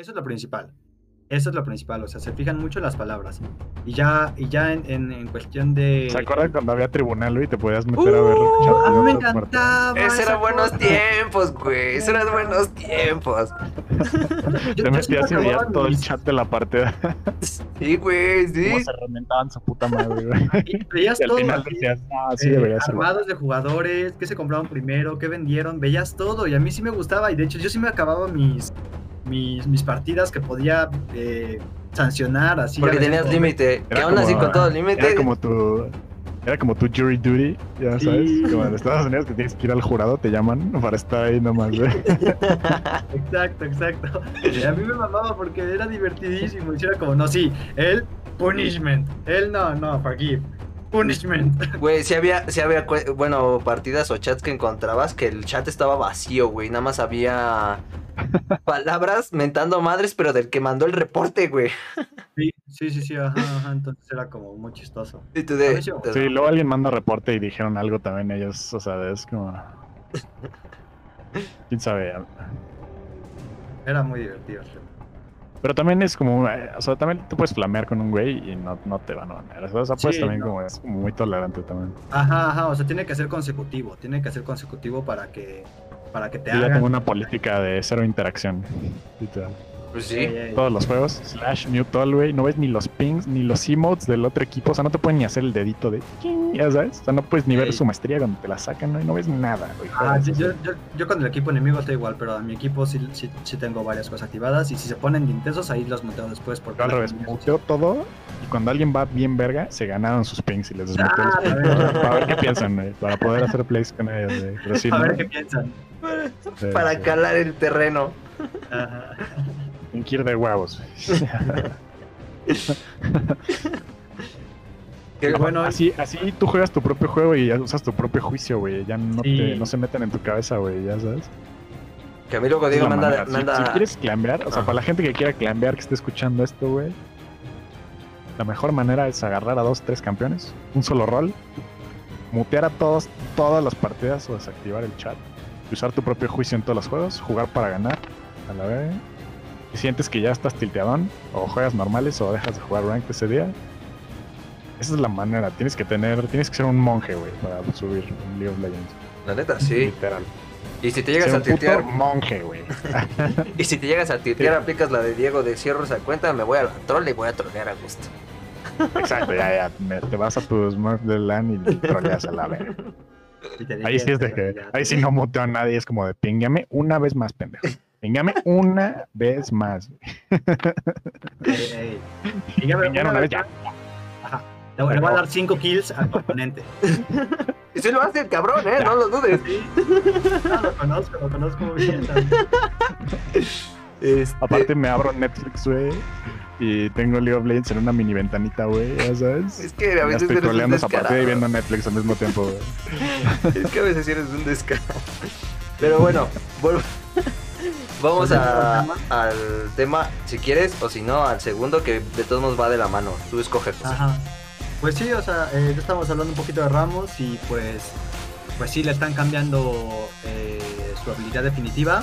eso es lo principal. Eso es lo principal, o sea, se fijan mucho en las palabras. Y ya, y ya en, en, en cuestión de. ¿Se acuerdan cuando había tribunal y te podías meter a ver los Uh, a mí me encantaba. Esos eran buenos cosa. tiempos, güey. Esos eran buenos tiempos. Yo- Te metías y veías todo el chat de la partida. Sí, güey, sí. Se reventaban su puta madre, güey. y Veías Y al todo. final decías, ah, sí eh, debería ser. armados de jugadores, qué se compraron primero, qué vendieron, veías todo y a mí sí me gustaba y de hecho yo sí me acababa mis mis, mis partidas que podía eh, sancionar así. Porque tenías límite. Era aún así con todo el límite. Era como tu. Era como tu jury duty, ya Sí. sabes. Como en Estados Unidos que tienes que ir al jurado, te llaman para estar ahí nomás. Exacto, exacto. Y a mí me mamaba porque era divertidísimo. Y era como, no, sí, el punishment. El no, no, forgive. Punishment. Güey, si había, si había, bueno, partidas o chats que encontrabas que el chat estaba vacío, güey. Nada más había palabras mentando madres, pero del que mandó el reporte, güey. Sí, sí, sí, sí, ajá, ajá. Entonces era como muy chistoso. Y tú A de, Sí, luego alguien manda reporte y dijeron algo también ellos, o sea, es como... ¿Quién sabe? Era muy divertido. Pero también es como, eh, o sea, también te puedes flamear con un güey y no, no te van a banear. O sea, pues Sí, también no. como es como muy tolerante también. Ajá, ajá. O sea, tiene que ser consecutivo. Tiene que ser consecutivo para que, para que te ya hagan. tengo una política de cero interacción. Literal. Pues sí. Todos los juegos, slash mute all, güey. No ves ni los pings, ni los emotes del otro equipo. O sea, no te pueden ni hacer el dedito de... Ya sabes. O sea, no puedes ni ver su maestría cuando te la sacan, ¿no? Y no ves nada, güey. Ah, Juegas yo, yo, yo, con el equipo enemigo estoy igual, pero a mi equipo sí, sí, sí tengo varias cosas activadas y si se ponen de intensos ahí los muteo después porque Yo al revés, muteo todo y cuando alguien va bien verga, se ganaron sus pings y les desmuteo Ah, los pings. Para, para ver qué piensan, güey, para poder hacer plays con ellos, güey. Pero sí, a ¿no? ver qué piensan. Sí, Para sí. calar el terreno. Ajá. Un kir de huevos, güey. Que bueno, así, así tú juegas tu propio juego y ya usas tu propio juicio, güey. Ya no, Sí. te, no se meten en tu cabeza, güey, ya sabes. Que a mí luego digo, manda, manera. Manda. Si, quieres clambear, o sea, Ajá. para la gente que quiera clambear, que esté escuchando esto, güey, la mejor manera es agarrar a dos, tres campeones, un solo rol, mutear a todos, todas las partidas o desactivar el chat, y usar tu propio juicio en todos los juegos, jugar para ganar, a la vez. Si sientes que ya estás tilteadón, o juegas normales o dejas de jugar ranked ese día, esa es la manera. Tienes que tener, tienes que ser un monje, güey, para subir en League of Legends. La neta, sí. Literal. Y si te llegas Ser a un puto tiltear, monje, güey. y si te llegas a tiltear, aplicas la de Diego de cierro esa cuenta, me voy a la troll y voy a trolear a gusto. Exacto, ya, ya. me- te vas a tu Smurf de LAN y troleas a la verga. Ahí sí es de que. Ahí sí no muteo a nadie, es como de pingame una vez más, pendejo. Pingame una vez más. Ey, ey. Dígame, Pingame una vez ya. Ajá. Le voy a dar 5 kills al oponente. Y si lo hace el cabrón, ¿eh? No lo dudes. Sí. No, lo conozco, lo conozco muy bien. también. Este, Aparte me abro Netflix, güey. Y tengo League of Legends en una mini ventanita, güey, ya sabes. es que a Ya veces estoy eres troleando esa partida y viendo Netflix al mismo tiempo, güey. Es que a veces eres un descarado. Pero bueno, vuelvo- Vamos a- al tema, si quieres, o si no, al segundo, que de todos modos va de la mano. Tú escoges. José. Ajá. Pues sí, o sea, eh, ya estamos hablando un poquito de Ramos y pues, pues sí, le están cambiando eh, su habilidad definitiva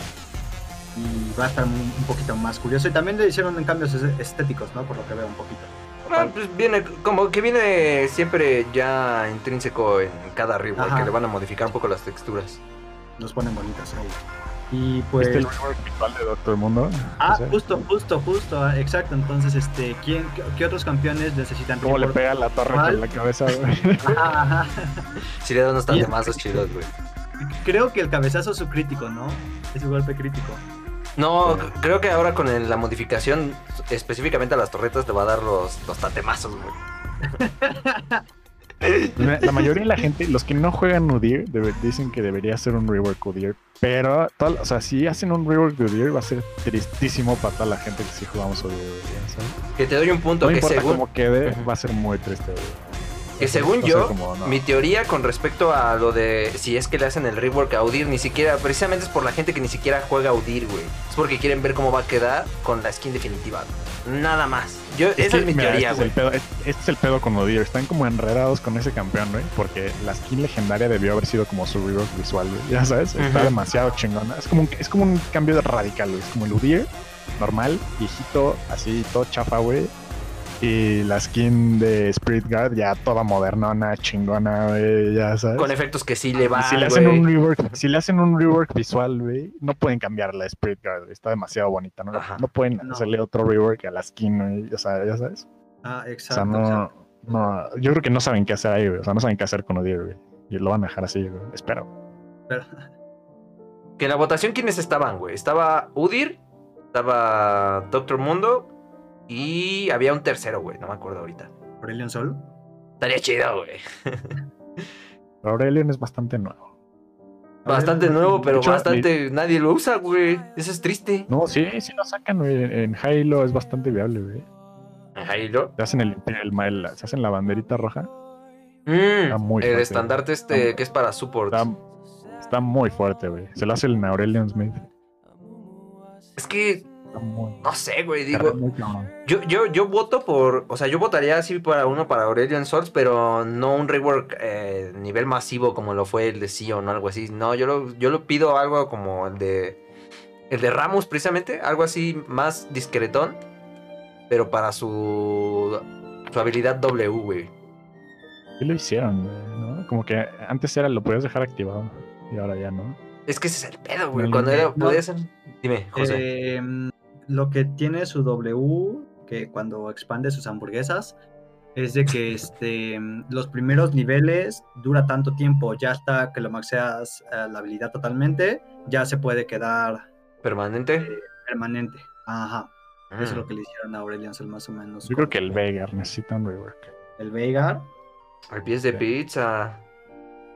y va a estar un, un poquito más curioso. Y también le hicieron cambios es- estéticos, ¿no? Por lo que veo un poquito. Ah, pues viene, como que viene siempre ya intrínseco en cada rework, que le van a modificar un poco las texturas. los ponen bonitos ahí. Y pues... ¿Viste el virtual de Doctor Mundo? Ah, O sea, justo, justo, justo, ah, exacto. Entonces, este, ¿quién, qué, qué otros campeones necesitan? ¿Cómo le pega la torre ¿Cuál? con la cabeza, güey? Ajá, ajá. Si le dan unos tantemazos chidos, güey. Creo que el cabezazo es su crítico, ¿no? Es su golpe crítico. No, creo que ahora con el- la modificación específicamente a las torretas te va a dar los, los tatemazos, güey. La mayoría de la gente, los que no juegan Udir, dicen que debería ser un rework Udir. Pero, todo- o sea, si hacen un rework de Udir, va a ser tristísimo para toda la gente que sí jugamos Udir. ¿sabes? Que te doy un punto No que importa según, cómo quede, va a ser muy triste. Que según a ser yo, como, no. mi teoría con respecto a lo de si es que le hacen el rework a Udir, ni siquiera, precisamente es por la gente que ni siquiera juega Udir, güey. Es porque quieren ver cómo va a quedar con la skin definitiva. Nada más. Yo, esa que, es mi mira, teoría, este güey. es este este es el pedo con Udir. Están como enredados con ese campeón, güey. Porque la skin legendaria debió haber sido como su rework visual, güey. Ya sabes, está demasiado chingona. Es como, un, es como un cambio radical, güey. Es como el Udir normal, viejito, así todo chafa, güey. Y la skin de Spirit Guard ya toda modernona, chingona, güey, ya sabes. Con efectos que sí le van, si le hacen un rework, si le hacen un rework visual, güey, no pueden cambiar la Spirit Guard, güey, está demasiado bonita, ¿no? Ajá. No pueden No. hacerle otro rework a la skin, güey, o sea, ya sabes. Ah, O sea, exacto. no, exacto. no, yo creo que no saben qué hacer ahí, güey, o sea, no saben qué hacer con Odir, güey. Y lo van a dejar así, güey, espero. Pero, Que en la votación, ¿quiénes estaban, güey? Estaba Udir, estaba Doctor Mundo y había un tercero, güey. No me acuerdo ahorita. Aurelion Sol. Estaría chido, güey. Aurelion es bastante nuevo. Bastante Aurelion- nuevo, pero hecho, bastante. Nadie lo usa, güey. Eso es triste. No, sí, sí lo sacan, güey. En Halo es bastante viable, güey. Halo. Se hacen el, el, el- se hacen la banderita roja. Mm, muy el fuerte. estandarte este Está- que es para support. Está, está muy fuerte, güey. Se lo hace el Aurelion Smith. Es que, muy, no sé, güey. Digo, yo, yo, yo voto por. O sea, yo votaría así para uno para Aurelion Souls, pero no un rework eh, nivel masivo como lo fue el de Sion o algo así. No, yo lo, yo lo pido algo como el de. El de Ramos, precisamente. Algo así más discretón. Pero para su. Su habilidad W, güey. Sí lo hicieron, güey, ¿no? Como que antes era lo podías dejar activado. Y ahora ya no. Es que ese es el pedo, güey. No, Cuando era. no. Podías ser- Dime, José. Eh, lo que tiene su W, que cuando expande sus hamburguesas, es de que este, los primeros niveles dura tanto tiempo, ya hasta que lo maxeas eh, la habilidad totalmente, ya se puede quedar Permanente. permanente. Ajá. Eso es Mm. lo que le hicieron a Aurelion Sol más o menos. Yo creo que el Veigar necesita un rework. El Veigar. Al pies de pizza.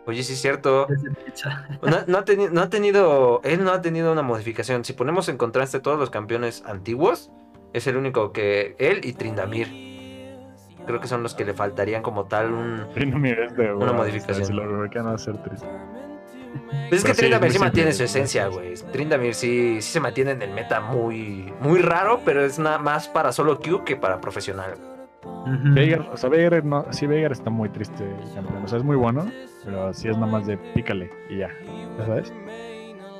Oye, sí es cierto. es pizza. No, no ha teni- no ha tenido. Él no ha tenido una modificación. Si ponemos en contraste todos los campeones antiguos, es el único que. Él y Trindamir. Creo que son los que le faltarían como tal un. No mires de Una modificación. o sea, Si lo reworkan va a ser triste. Pues es que sí, Trindamir es sí mantiene simple. su esencia, güey. Trindamir sí, sí se mantiene en el meta muy. Muy raro, pero es nada más para solo Q que para profesional. Ujú. Veigar, o sea, Veigar, no, sí, Veigar está muy triste el campeón. O sea, es muy bueno, pero sí es nomás de pícale y ya. ¿Ya sabes?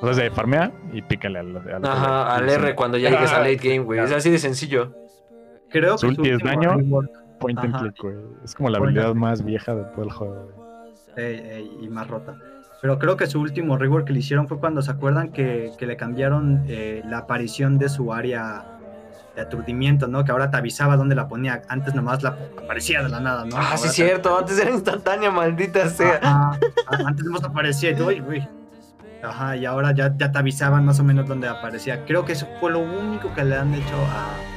O sea, es de farmea y pícale al, al Ajá, al R cuando ya llegues a late game, güey. Es así de sencillo. Creo Su que ulti es último daño. rework, Point and click, güey. Es como la Point habilidad más vieja de todo el juego, güey. ey, ey, y más rota. Pero creo que su último rework que le hicieron fue cuando se acuerdan que, que le cambiaron eh, la aparición de su área de aturdimiento, ¿no? Que ahora te avisaba dónde la ponía. Antes nomás la aparecía de la nada, ¿no? Ah, Ahora sí, te- cierto. Antes era instantánea, maldita sea. Ajá. Antes nomás aparecía y "Uy, güey". Ajá, y ahora ya, ya te avisaban más o menos dónde aparecía. Creo que eso fue lo único que le han hecho a,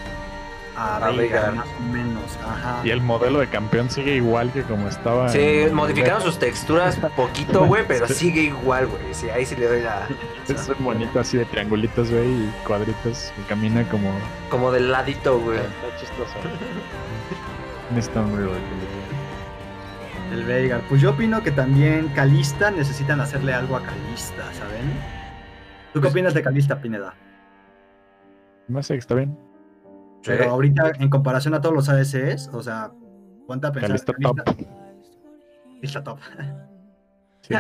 a, A más o menos. Ajá. Y el modelo de campeón sigue igual que como estaba. Sí, en- modificaron sus texturas poquito, güey, pero sigue igual, güey. Sí, ahí sí le doy la. Es un bonito así de triangulitos, güey, y cuadritos. Y camina como. Como del ladito, güey. Está chistoso. Un rework. El Veigar. Pues yo opino que también Calista necesitan hacerle algo a Calista, ¿saben? ¿Tú qué opinas de Calista, Pineda? No sé, está bien. Pero Sí. ahorita, en comparación a todos los ADCs, o sea, ponte a pensar. Calista top. Calista top. Sí,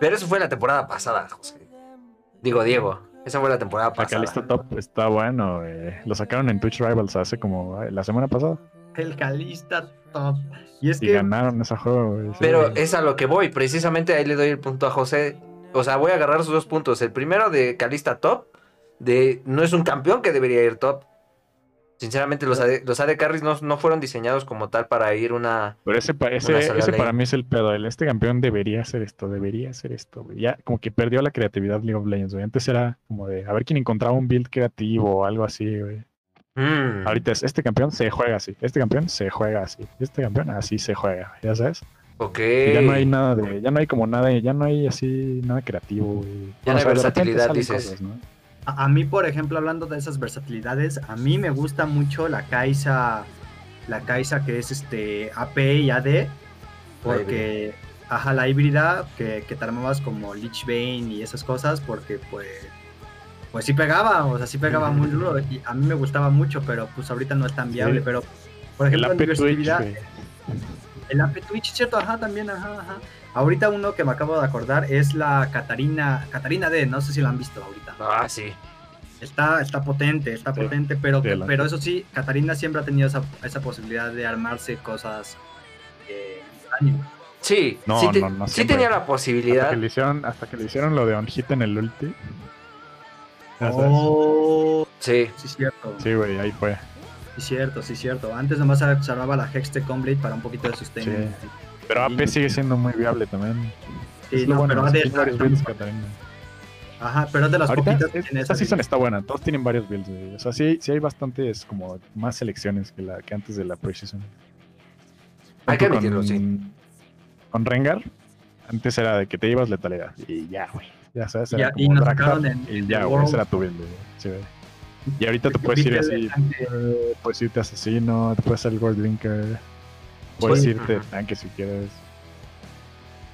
pero- eso fue la temporada pasada, José. Digo, Diego. Esa fue la temporada pasada. Calista Top está bueno. güey. Lo sacaron en Twitch Rivals hace como la semana pasada. El Calista top. Y es Y que ganaron ese juego. güey, sí. Pero es a lo que voy. Precisamente ahí le doy el punto a José. O sea, voy a agarrar sus dos puntos. El primero de Calista top. De no es un campeón que debería ir top. Sinceramente, los AD, los AD Carries no, no fueron diseñados como tal para ir una. Pero ese, pa- ese, Una ese para mí es el pedo. El, este campeón debería hacer esto, debería hacer esto. güey. Ya como que perdió la creatividad League of Legends. güey. Antes era como de a ver quién encontraba un build creativo o algo así. güey. Mm. Ahorita es este campeón se juega así. Este campeón se juega así. Este campeón así se juega. Ya sabes. Ok. Y ya no hay nada de, ya no hay como nada, ya no hay así nada creativo. güey. Ya no hay versatilidad, dices. cosas, ¿no? A, a mí, por ejemplo, hablando de esas versatilidades, a mí me gusta mucho la Kaisa, la Kaisa que es este AP y AD, porque, ajá, la híbrida que, que te armabas como Lich Bane y esas cosas, porque pues, pues sí pegaba, o sea, sí pegaba muy duro y a mí me gustaba mucho, pero pues ahorita no es tan viable, Sí. pero, por El ejemplo, en El AP Twitch, ¿cierto? Ajá, también, ajá, ajá. Ahorita uno que me acabo de acordar es la Catarina, Catarina D, no sé si la han visto ahorita. Ah, sí. Está, está potente, está Sí. potente, pero, pero eso sí, Katarina siempre ha tenido esa, esa posibilidad de armarse cosas eh. Sí, No, sí, te- no, no sí tenía la Hasta posibilidad. que, le hicieron, hasta que le hicieron lo de on hit en el ulti. Oh, Sí, sí, cierto. Sí, güey, ahí fue. Sí, cierto, sí, cierto. Antes nomás salvaba la Hex de Comblade para un poquito de sustain. Sí. Pero AP sigue siendo muy viable también. Sí, es lo no, bueno, pero que tiene varios builds, Katarina. Ajá, pero es de las Ahorita, poquitas que es- esta season está buena. Todos tienen varios builds, güey. O sea, sí, sí hay bastantes, como, más selecciones que, la, que antes de la preseason. Hay que admitirlo, sí. Con Rengar, antes era de que te ibas letalidad. Y ya, güey. Ya sabes, Y era ya- y como nos sacaron en- Y en ya, el güey. Era tu build, güey. Sí, güey. Y ahorita te puedes ir así, eh, puedes irte asesino, te puedes hacer Gold Drinker, Pues, puedes Sí. irte tanque si quieres.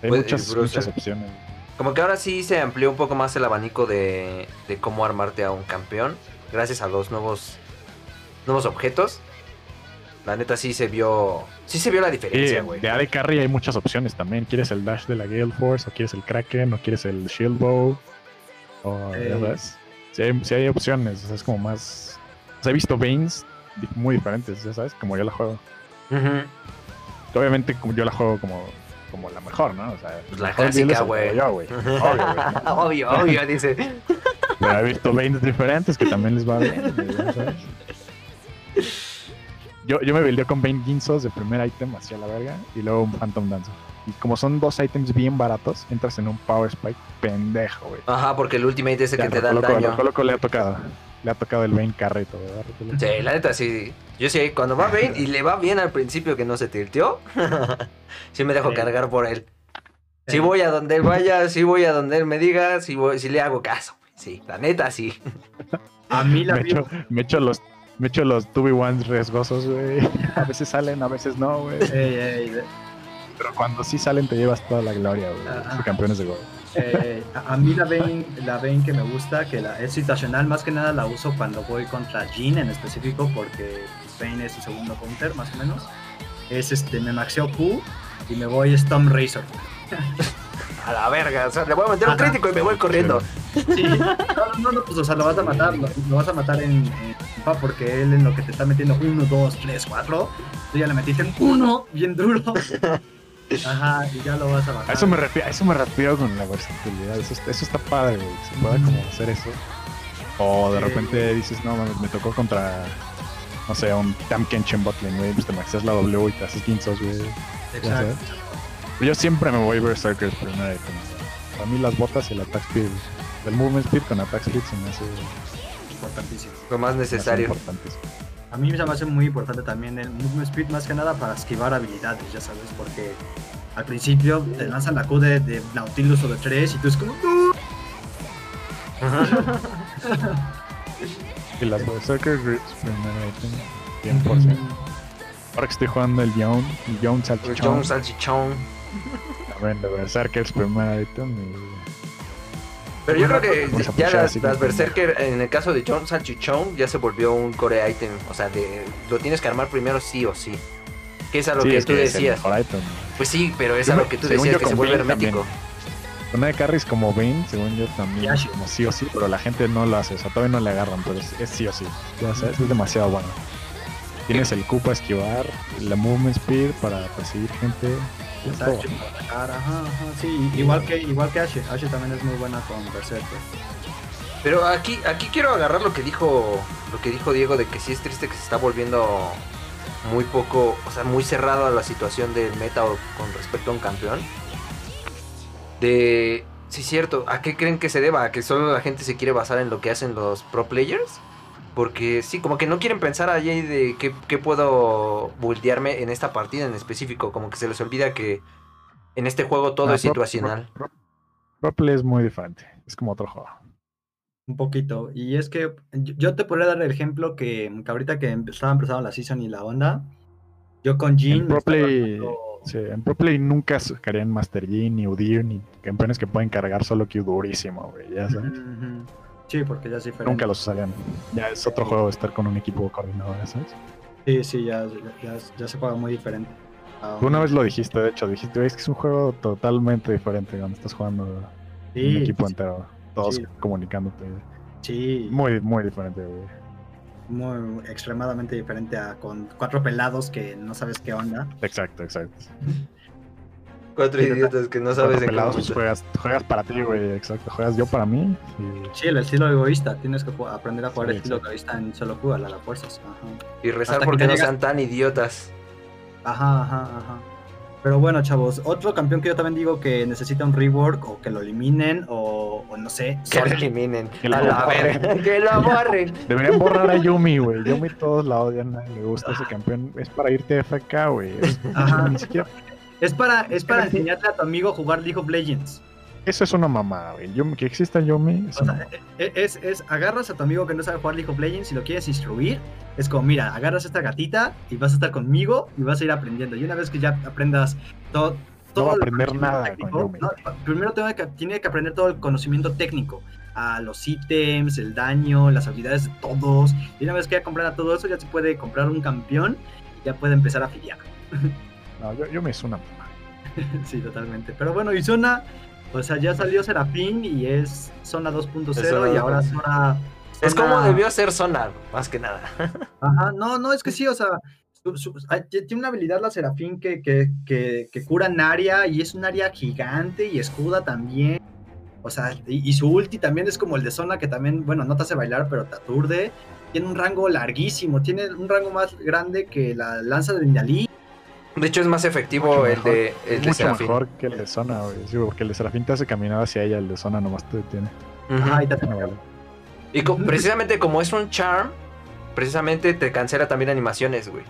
Hay Puedes ir muchas, muchas opciones. como que ahora sí se amplió un poco más el abanico de, de cómo armarte a un campeón. Gracias a los nuevos, nuevos objetos. La neta sí se vio. Sí se vio la diferencia, güey. de AD Carry hay muchas opciones también. ¿Quieres el dash de la Gale Force? ¿O quieres el Kraken? ¿O quieres el Shield Bow? O, ya Eh. Sí hay, sí hay opciones. O sea, es como más... O sea, he visto Veins muy diferentes, ya sabes, como yo la juego. Obviamente como yo la juego como, como la mejor, ¿no? O sea, Pues la clásica, güey. Obvio, obvio, obvio, dice. Pero he visto Veins diferentes que también les va bien. Yo, yo me buildé con Bane Ginsos de primer ítem hacia la verga y luego un Phantom Dancer. Y como son dos ítems bien baratos, entras en un Power Spike pendejo, güey. Ajá, porque el ultimate es el Ya, que te da el daño. Le ha tocado. Le ha tocado el Bane carrito, ¿verdad? Sí, la neta sí. Yo sí, cuando va bien y le va bien al principio que no se tilteó, sí me dejo Sí. cargar por él. Si Sí. voy a donde él vaya, si voy a donde él me diga, si, voy, si le hago caso. Sí, la neta sí. A mí la Me echo, me echo los me echo los 2v1s riesgosos, güey. A veces salen, a veces no, güey. Ey, ey, Pero cuando sí salen te llevas toda la gloria, güey. Campeones de Go. eh, a, mí la Vayne, la Vayne que me gusta, que la, es situacional, más que nada la uso cuando voy contra Jin en específico, porque Vayne es su segundo counter, más o menos. Es este, me maxeo Q y me voy Storm Razor. A la verga, o sea, le voy a meter un crítico y me voy corriendo. Sí, no, no, no, pues o sea, lo vas a matar, lo, lo vas a matar en, en pa, porque él en lo que te está metiendo 1, 2, 3, 4, tú ya le metiste en 1, bien duro. Ajá, y ya lo vas a matar. A eso me refiero, a eso me refiero con la versatilidad. Eso, está- eso está padre, güey. Se pueda como hacer eso. O de Sí. repente dices, no mames, me tocó contra, no sé, un Tam Kenshin Botlane, güey. Pues te maxeas la W y te haces Ginsos, güey. Exacto. Yo siempre me voy Berserkers primero. Para mí las botas y el attack speed. El movement speed con attack speed se me hace, Importantísimo. Lo más me necesario. importantísimo. A mí se me hace muy importante también el movement speed, más que nada para esquivar habilidades, ya sabes, porque al principio te lanzan la Q de, de Nautilus o de 3 y tú es como, "No". Y las Berserker Grips primero, 100%. Ahora que estoy jugando el Young, el Young Salchichón. John Salchichón. También de Berserkers primer item. y- Pero yo creo que Vamos ya las, Berserker, en el caso de John Salchichón, ya se volvió un core item. O sea, de, lo tienes que armar primero sí o sí. Que es a lo Sí, que es tú que es el decías. mejor item. Pues sí, pero es Yo a lo que tú decías, que se vuelve Bane hermético. Una de carries como Bane, según yo también, como sí o sí, pero la gente no lo hace, o sea, todavía no le agarran, pero es, es sí o sí. Ya sabes, es demasiado bueno. Tienes el Q para esquivar, la movement speed para perseguir gente. Exacto, para atacar, ajá, ajá, sí, igual que, igual que Ashe, Ashe también es muy buena con Berserker. Pero aquí, aquí quiero agarrar lo que dijo, lo que dijo Diego de que sí es triste que se está volviendo muy poco, o sea, muy cerrado a la situación del meta o con respecto a un campeón. De, sí, cierto, ¿a qué creen que se deba? ¿A que solo la gente se quiere basar en lo que hacen los pro players? Porque sí, como que no quieren pensar allí de qué, qué puedo buildearme en esta partida en específico. Como que se les olvida que en este juego todo Ah, es situacional. pro- pro- Pro play es muy diferente, es como otro juego. Un poquito. Y es que yo te podría dar el ejemplo que, que ahorita que empe- estaba empezando la season y la onda, yo con Jin. En me Pro estaba Play, dando- sí, en Pro Play nunca sacarían Master Yi, ni Udir, ni campeones que pueden cargar solo Q durísimo, güey, ya sabes. Ujú. Sí, porque ya es diferente. Nunca los usarían. Ya es otro juego estar con un equipo coordinado, ¿sabes? Sí, sí, ya, ya, ya se juega muy diferente. Tú una vez lo dijiste, de hecho, dijiste, "Güey, es que es un juego totalmente diferente cuando estás jugando sí, un equipo sí, entero, todos sí. comunicándote. Sí, Muy, muy diferente, güey. muy extremadamente diferente a con cuatro pelados que no sabes qué onda. Exacto, exacto. Cuatro idiotas que no sabes en qué juegas, juegas para ti, güey. Exacto. Juegas yo para mí. y- Sí, el estilo egoísta. Tienes que aprender a jugar Sí, el estilo egoísta en solo jugar a las fuerzas. Ajá. Y rezar Hasta porque no llegas- sean tan idiotas. Ajá, ajá, ajá. Pero bueno, chavos, otro campeón que yo también digo que necesita un rework o que lo eliminen o, o no sé. Que lo eliminen. Que lo a la borren. Que lo borren. Deberían borrar a Yumi, güey. Yumi todos la odian, nadie le gusta ese campeón. Es para irte de FK, güey. Ni siquiera. Es para, es para enseñarle a tu amigo a jugar League of Legends. Eso es una mamada, güey. Que exista Yumi es O una sea, mamada. e- es, es agarras a tu amigo que no sabe jugar League of Legends y lo quieres instruir. Es como, mira, agarras esta gatita y vas a estar conmigo y vas a ir aprendiendo. Y una vez que ya aprendas todo. todo va a el aprender conocimiento nada técnico, con no, primero tiene que, tiene que aprender todo el conocimiento técnico. A los ítems, el daño, las habilidades de todos. Y una vez que ya comprenda todo eso, ya se puede comprar un campeón ya puede empezar a afiliar. No, yo, Yumi es una mamada. sí, totalmente. Pero bueno, y Zona, o sea, ya salió Serafín y es Zona 2.0 Zona y ahora 2.0. Zona... Es Zona- como debió ser sonar, más que nada. Ajá, no, no, es que sí, o sea, su- tiene una habilidad la Serafín que, que, que, que cura en área y es un área gigante y escuda también. O sea, y, y su ulti también es como el de Zona que también, bueno, no te hace bailar, pero te aturde. Tiene un rango larguísimo, tiene un rango más grande que la lanza de Nidalee. De hecho, es más efectivo Mucho el mejor. de, el Es de mucho Serafín. mejor que el de Zona, güey. Sí, porque el de Serafín te hace caminar hacia ella, el de Zona nomás te detiene. Ujú. Ajá, y te- Ah, vale. Y co- precisamente como es un charm, precisamente te cancela también animaciones, güey.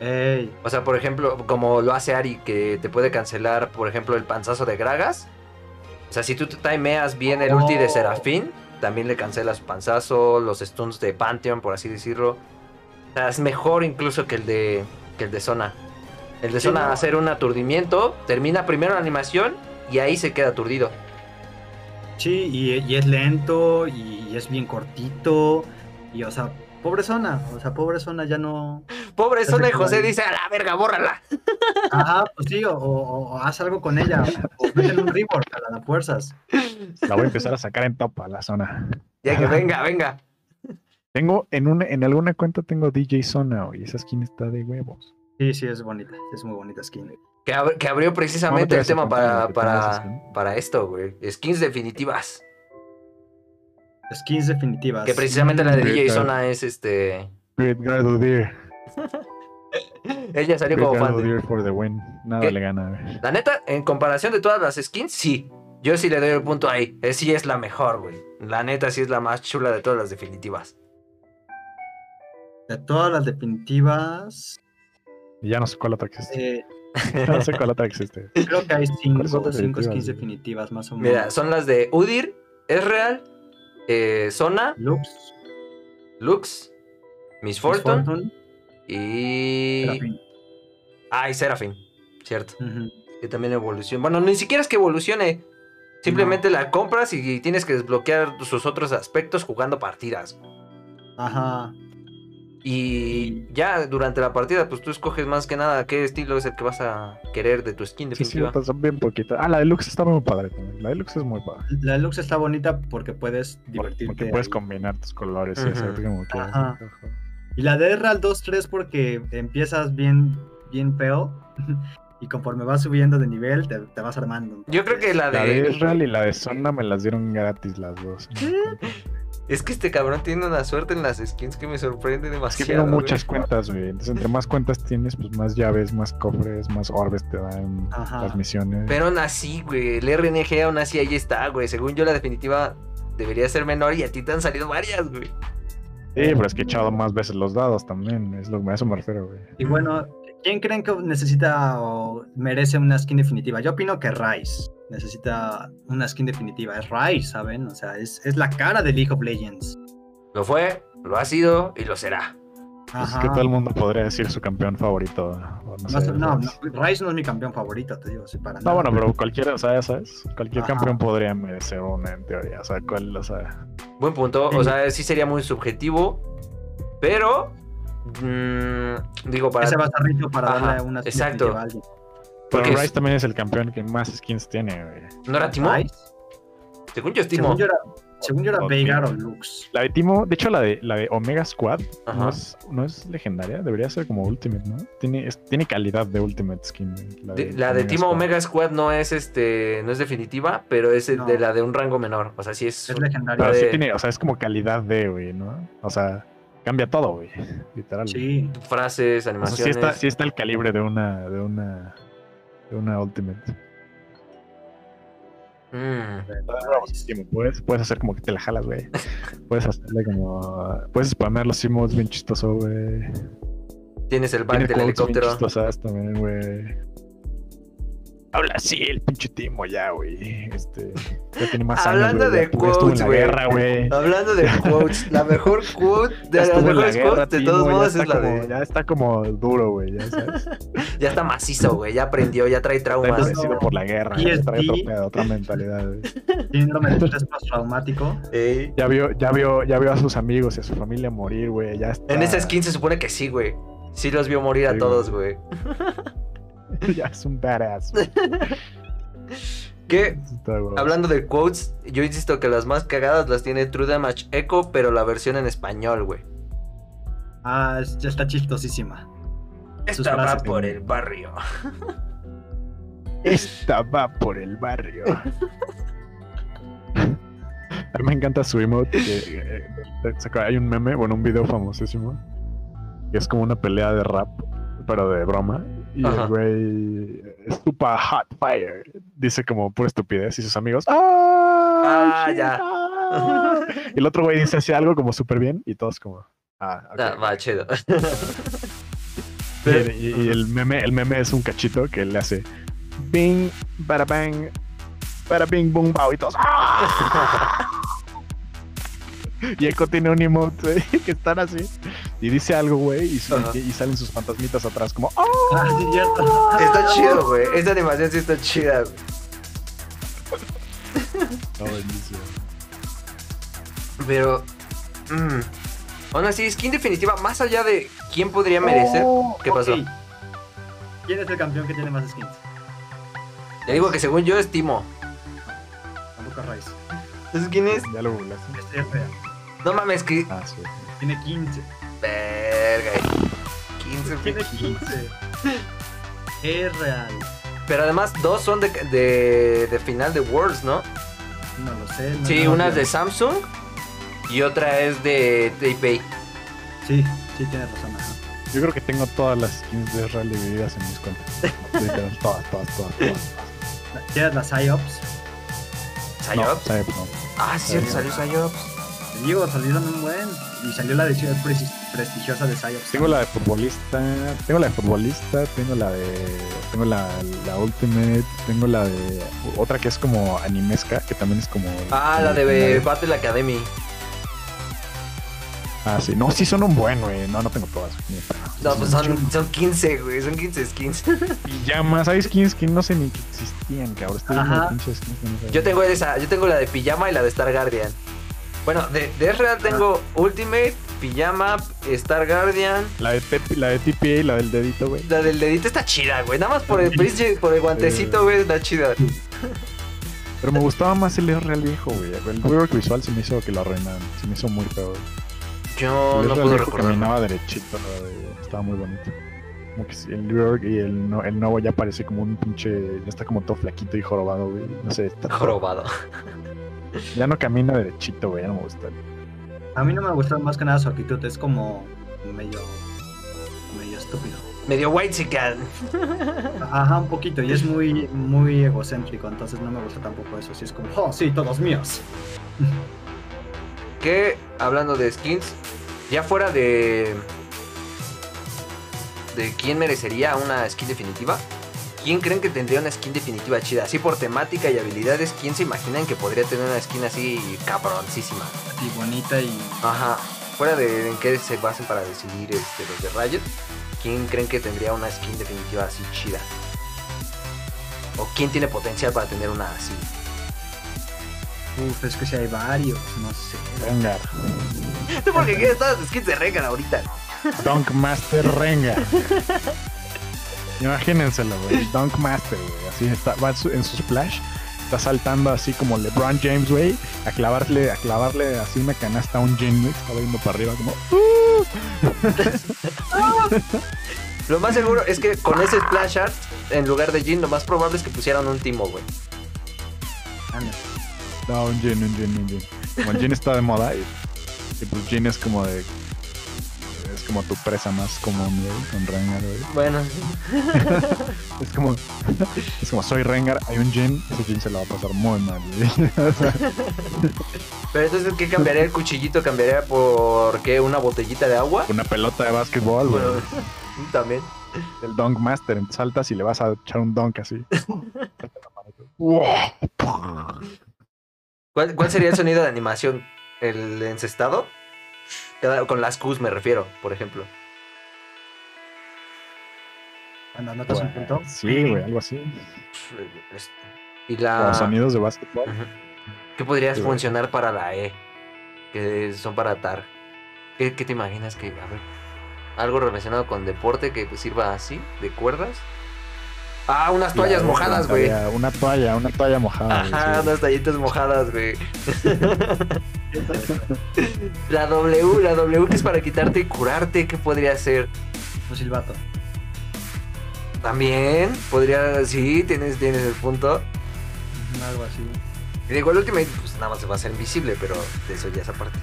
Ey, O sea, por ejemplo, como lo hace Ari, que te puede cancelar, por ejemplo, el panzazo de Gragas. O sea, si tú te timeas bien el ulti de Oh. Serafín, también le cancelas su panzazo, los stuns de Pantheon, por así decirlo. O sea, es mejor incluso que el de, que el de Zona. El de Sí, Zona no. hacer un aturdimiento, termina primero la animación y ahí se queda aturdido. Sí, y, y es lento y, y es bien cortito. Y, o sea, pobre zona. O sea, pobre zona ya no. Pobre Zona y José ahí. dice, a la verga, bórrala. Ajá, pues sí, o, o- o haz algo con ella. O meten un rework a las fuerzas. La voy a empezar a sacar en top a la zona. Ya que venga, venga. Tengo, en una, en alguna cuenta tengo DJ Zona, güey. Esa skin está de huevos. Sí, sí, es bonita. Es muy bonita skin. Que, ab- que abrió precisamente te el tema para, para, esto, güey. Skins definitivas. Skins definitivas. Que precisamente la de DJ claro. Zona es este. Great Gardudir. Ella salió Great como fan. de- Gardudir for the win. Nada ¿Qué? le gana, güey. La neta, en comparación de todas las skins, sí. Yo sí le doy el punto ahí. Sí es la mejor, güey. La neta sí es la más chula de todas las definitivas. De todas las definitivas. Y ya no sé cuál otra existe. eh, Ya no sé cuál otra existe. creo que hay cinco, ¿Cuáles son cinco skins definitivas, más o menos. Mira, son las de Udir, Ezreal, eh, Zona, Lux, Lux, Miss Fortune Fortune, y. Serafín. Ah, y Serafin. Cierto. Que también evoluciona. Bueno, ni siquiera es que evolucione. Simplemente la compras y tienes que desbloquear sus otros aspectos jugando partidas. Ajá. Y ya durante la partida, pues tú escoges más que nada qué estilo es el que vas a querer de tu skin Sí, sí, bien poquitas. Ah, la deluxe está muy padre también. La deluxe es muy padre. La Lux está bonita porque puedes divertirte. porque puedes ahí. combinar tus colores y Ujú. hacerte como quieras. Ajá. Y la de Erral 2-3 porque empiezas bien, bien feo. y conforme vas subiendo de nivel, te, te vas armando. Yo creo que la La de de... Israel y la de Zona me las dieron gratis las dos. Es que este cabrón tiene una suerte en las skins que me sorprende Es que demasiado. tengo güey. muchas cuentas, güey. Entonces, entre más cuentas tienes, pues más llaves, más cofres, más orbes te dan Ajá. las misiones. Pero aún así, güey, el RNG aún así ahí está, güey. Según yo la definitiva debería ser menor y a ti te han salido varias, güey. Sí, pero es que he echado más veces los dados también. Es lo, a eso me refiero, güey. Y bueno, ¿quién creen que necesita o merece una skin definitiva? Yo opino que Rice necesita una skin definitiva. Es Rice, ¿saben? O sea, es, es la cara de League of Legends. Lo fue, lo ha sido y lo será. Pues es que todo el mundo podría decir su campeón favorito. no, No, sé, no, Rice no es mi campeón favorito, te digo, sí, para No, nada. bueno, pero cualquiera, o sea, ya sabes, cualquier Ajá. campeón podría merecer una en teoría. O sea, cuál, o sea, Buen punto. Sí. O sea, sí sería muy subjetivo. Pero. Mm, digo, para. Ese bastarrito para Ajá, darle una skin exacto. a alguien. pero es- Rice también es el campeón que más skins tiene, güey. ¿No era Timo? Rice, Según yo es según Timo. yo era, Según yo era Ok. Veigar o Lux. La de Timo, de hecho la de la de Omega Squad no es, no es legendaria, debería ser como Ultimate, ¿no? Tiene, es- tiene calidad de Ultimate Skin. De- la de Timo Squad. Omega Squad no es este no es definitiva, pero es No. de la de un rango menor. O sea, sí es. Es legendario. Pero sí tiene, o sea, es como calidad de, güey, ¿no? O sea, cambia todo, güey. Literal. Sí. frases, O sea, animaciones. sí está, sí está el calibre de una, de una, de una Ultimate. Mm. Puedes, puedes hacer como que te la jalas, güey. Puedes hacerle como. Puedes spamear los emotes bien chistoso, güey. Tienes el back Tiene del quotes bien helicóptero. chistosas también, güey. Habla así el pinche Timo ya, güey. Este. Ya tiene más Hablando años, de estuvo- en quotes, la güey. guerra, güey. Hablando de quotes, la mejor quote de las en la mejores guerra, quotes de Timo, todos modos está es la como- de. Ya está como duro, güey, ya sabes. Ya está macizo, güey. Ya aprendió, ya trae Está traumas. endurecido por la guerra. Ya Trae otro pedo, otra mentalidad, güey. Síndrome de estrés postraumático. Ey. Ya vio, ya vio, ya vio a sus amigos y a su familia morir, güey. Ya está. En esa skin se supone que sí, güey. Sí los vio morir a Sí, todos, güey. ya es un badass. Que, hablando de quotes, yo insisto que las más cagadas las tiene True Damage Echo, pero la versión en español, güey. Ah, es- está chistosísima. Esta va por el barrio. Esta va por el barrio. A mí me encanta su emote. que, eh, eh, hay un meme, bueno, un video famosísimo. Que es como una pelea de rap, pero de broma. Y Ajá. el güey, super hot fire, dice como pura estupidez. Y sus amigos, ¡ah! Ah, ya. ah". Y el otro güey dice así algo como súper bien. Y todos como, ah, Ah, ok". va, chido. Y, y- y el meme, el meme es un cachito que le hace bing, para bang, para bing, boom, pow, y todos. ¡ah! Y Echo tiene un emote güey, que están así. Y dice algo, güey, y, salen sus fantasmitas atrás, como ¡oh! Ah, sí, cierto. Está chido, güey. Esta animación sí está chida, güey. No, buenísimo. Pero. mm, aún así, skin definitiva, más allá de quién podría merecer. ¿Qué pasó? ¿Quién es el campeón que tiene más skins? Le digo que según yo es Timo. A Lucas Rice. ¿Entonces quién es? Ya lo googleaste. Este es real. No mames, que. Ah, sí. Tiene 15. Verga. 15 Tiene 15. Es real. Pero además, dos son de, de, de final de Worlds, ¿no? No lo sé. no- Sí, no una es de. Samsung y otra es de Taipei. Sí, sí, tienes razón. ajá. Yo creo que tengo todas las skins de Rally divididas en mis cuentas. Todas, todas, todas, todas. ¿Tienes las PsyOps? ¿Psyops? No, Psyops no. ah, sí, salió Psyops. Te digo, salieron un buen. Y salió la edición presi- prestigiosa de PsyOps. Tengo la de futbolista, tengo la de futbolista, tengo la de, tengo la, la Ultimate, tengo la de otra que es como animesca, que también es como. Ah, la de. Battle Academy. Ah, sí, no, sí son un buen, güey. No, no tengo todas. No, pues son son, son 15, güey. Son 15 skins. Pijamas, hay skins que no sé ni que existían, cabrón. Estoy viendo Ajá. pinches skins que no sé. Yo tengo esa, yo tengo la de pijama y la de Star Guardian. Bueno, de, de Real tengo Ultimate, Pijama, Star Guardian. La de, Tep- la de TPA y la del dedito, güey. La del dedito está chida, güey. Nada más por el por el guantecito, güey, está chida. Pero me gustaba más el Leo Real viejo, güey. El rework visual se me hizo que lo arruinaron. Se me hizo muy güey. Yo el no puedo recordar. caminaba derechito, güey. Estaba muy bonito. Como que el rework y el, no- el nuevo ya parece como un pinche. Ya está como todo flaquito y jorobado, güey. No sé, está todo- Jorobado. Ya no camina derechito, güey. Ya no me gusta. A mí no me gusta más que nada su actitud. Es como medio. medio estúpido. Medio white chican. Ajá, un poquito. Y es muy, muy egocéntrico. Entonces no me gusta tampoco eso. Sí, es como, oh, sí, todos míos. Que hablando de skins, ya fuera de. de quién merecería una skin definitiva. ¿Quién creen que tendría una skin definitiva chida? Así por temática y habilidades, ¿quién se imaginan que podría tener una skin así cabroncísima? Y bonita y. Ajá. Fuera de en qué se basen para decidir este, los de Riot, ¿quién creen que tendría una skin definitiva así chida? ¿O quién tiene potencial para tener una así? Uf, es que si hay varios. No sé. Rengar. ¿Tú por qué quieres todas las skins de Rengar ahorita? Dunk Master Rengar. Imagínenselo, güey. Dunk Master, güey. Así está, va en su, splash. está saltando así como LeBron James, güey, a clavarle, a clavarle así una canasta a un Jin, güey, está viendo para arriba como... "Uh". Lo más seguro es que con ese splash art, en lugar de Jin, lo más probable es que pusieran un timo, güey. No, un Jin, un Jin, un Jin. Como el Jin está de moda y, y pues Jin es como de... Como tu presa más común, güey, con Rengar, güey. Bueno, Es como... Es como soy Rengar, hay un Jin, ese Jin se lo va a pasar muy mal, güey. O sea, pero entonces, ¿qué cambiaría el cuchillito? ¿Cambiaría por qué? ¿Una botellita de agua? una pelota de básquetbol, güey. Bueno, también. El Dunk Master, saltas y le vas a echar un dunk así. ¿Cuál, cuál sería el sonido de animación? ¿El encestado? Cada- con las Qs me refiero, por ejemplo. Anda, ¿notas un punto? Sí, güey, algo así. Y la... Los sonidos de básquetbol. ¿Qué podría Sí, güey. funcionar para la E? Que son para atar. ¿Qué, qué te imaginas que, a ver, algo relacionado con deporte que sirva así, de cuerdas? Ah, unas toallas La- mojadas, güey. Una toalla, una toalla mojada. Ajá, sí. unas toallitas mojadas, güey. la W, la W que es para quitarte y curarte, ¿qué podría ser? Un silbato. También podría, sí, tienes, tienes el punto. Algo así. Y digo, el Ultimate, pues nada más se va a hacer invisible, pero de eso ya es aparte.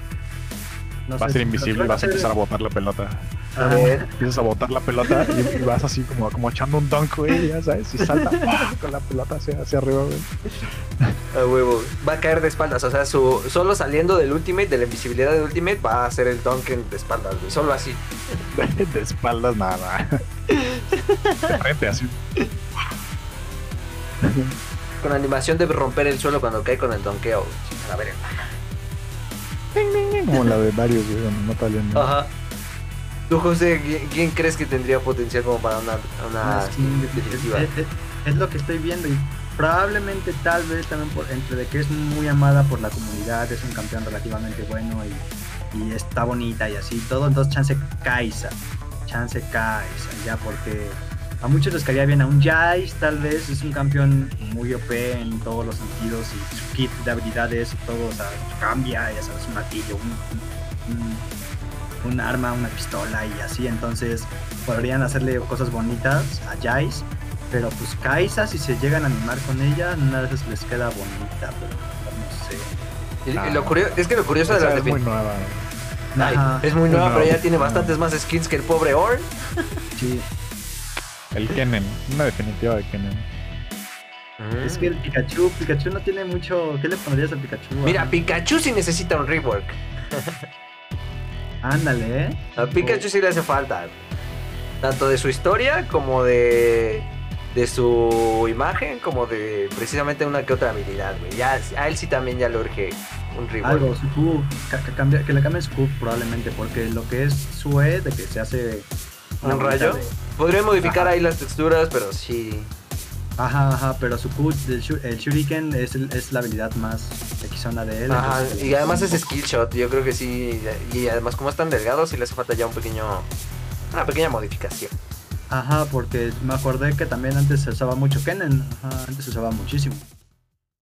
No Va a ser si- invisible y vas a empezar a botar la pelota. Ajá. También. Empiezas a botar la pelota y, y vas así como, como echando un dunk, güey, ya sabes, y salta ¡pah! con la pelota hacia, hacia arriba, güey. A huevo. Va a caer de espaldas. O sea, su, solo saliendo del Ultimate, de la invisibilidad del Ultimate, va a hacer el Duncan de espaldas, güey. Solo así. De espaldas, nada. De frente, así. Con animación de romper el suelo cuando cae con el donkeo. güey. A ver. Como la de Darius, güey, alguien. Ajá. Tú, José, ¿quién, crees que tendría potencial como para una, una es, es- es lo que estoy viendo y probablemente tal vez también por entre de que es muy amada por la comunidad, es un campeón relativamente bueno y, y está bonita y así todo, entonces chance Kaisa, chance Kaisa, ya porque a muchos les caería bien a un Jais, tal vez es un campeón muy OP en todos los sentidos y su kit de habilidades y todo, o sea, cambia, ya sabes, un martillo, un, un- un arma, una pistola y así, entonces podrían hacerle cosas bonitas a Jais, pero pues Kaisa si se llegan a animar con ella, una vez les queda bonita, pero no sé. Ah. lo curio- es que lo curioso de las es muy nueva. Ay, es muy nueva, No, pero ya tiene no. bastantes más skins que el pobre Orn. Sí, El Kennen, una definitiva de Kennen. es que el Pikachu, Pikachu no tiene mucho, ¿qué le pondrías al Pikachu? Mira, Ah, Pikachu sí necesita un rework. Ándale, ¿eh? A Pikachu sí le hace falta. Tanto de su historia como de, de su imagen, como de precisamente una que otra habilidad, güey. Ya, a él sí también ya le urge un rework. Algo, su Q, que le cambien su Q probablemente, porque lo que es su E, de que se hace... ¿Un rayo? de- Podría modificar Ajá. ahí las texturas, pero sí. Ajá, ajá, pero su Q, el, shu- el Shuriken es, el- es la habilidad más Xona de él. Ajá, entonces, y además es skill shot, yo creo que sí. Y además como es tan delgado, sí le hace falta ya un pequeño... Una pequeña modificación. Ajá, porque me acordé que también antes se usaba mucho Kennen, ajá, antes se usaba muchísimo.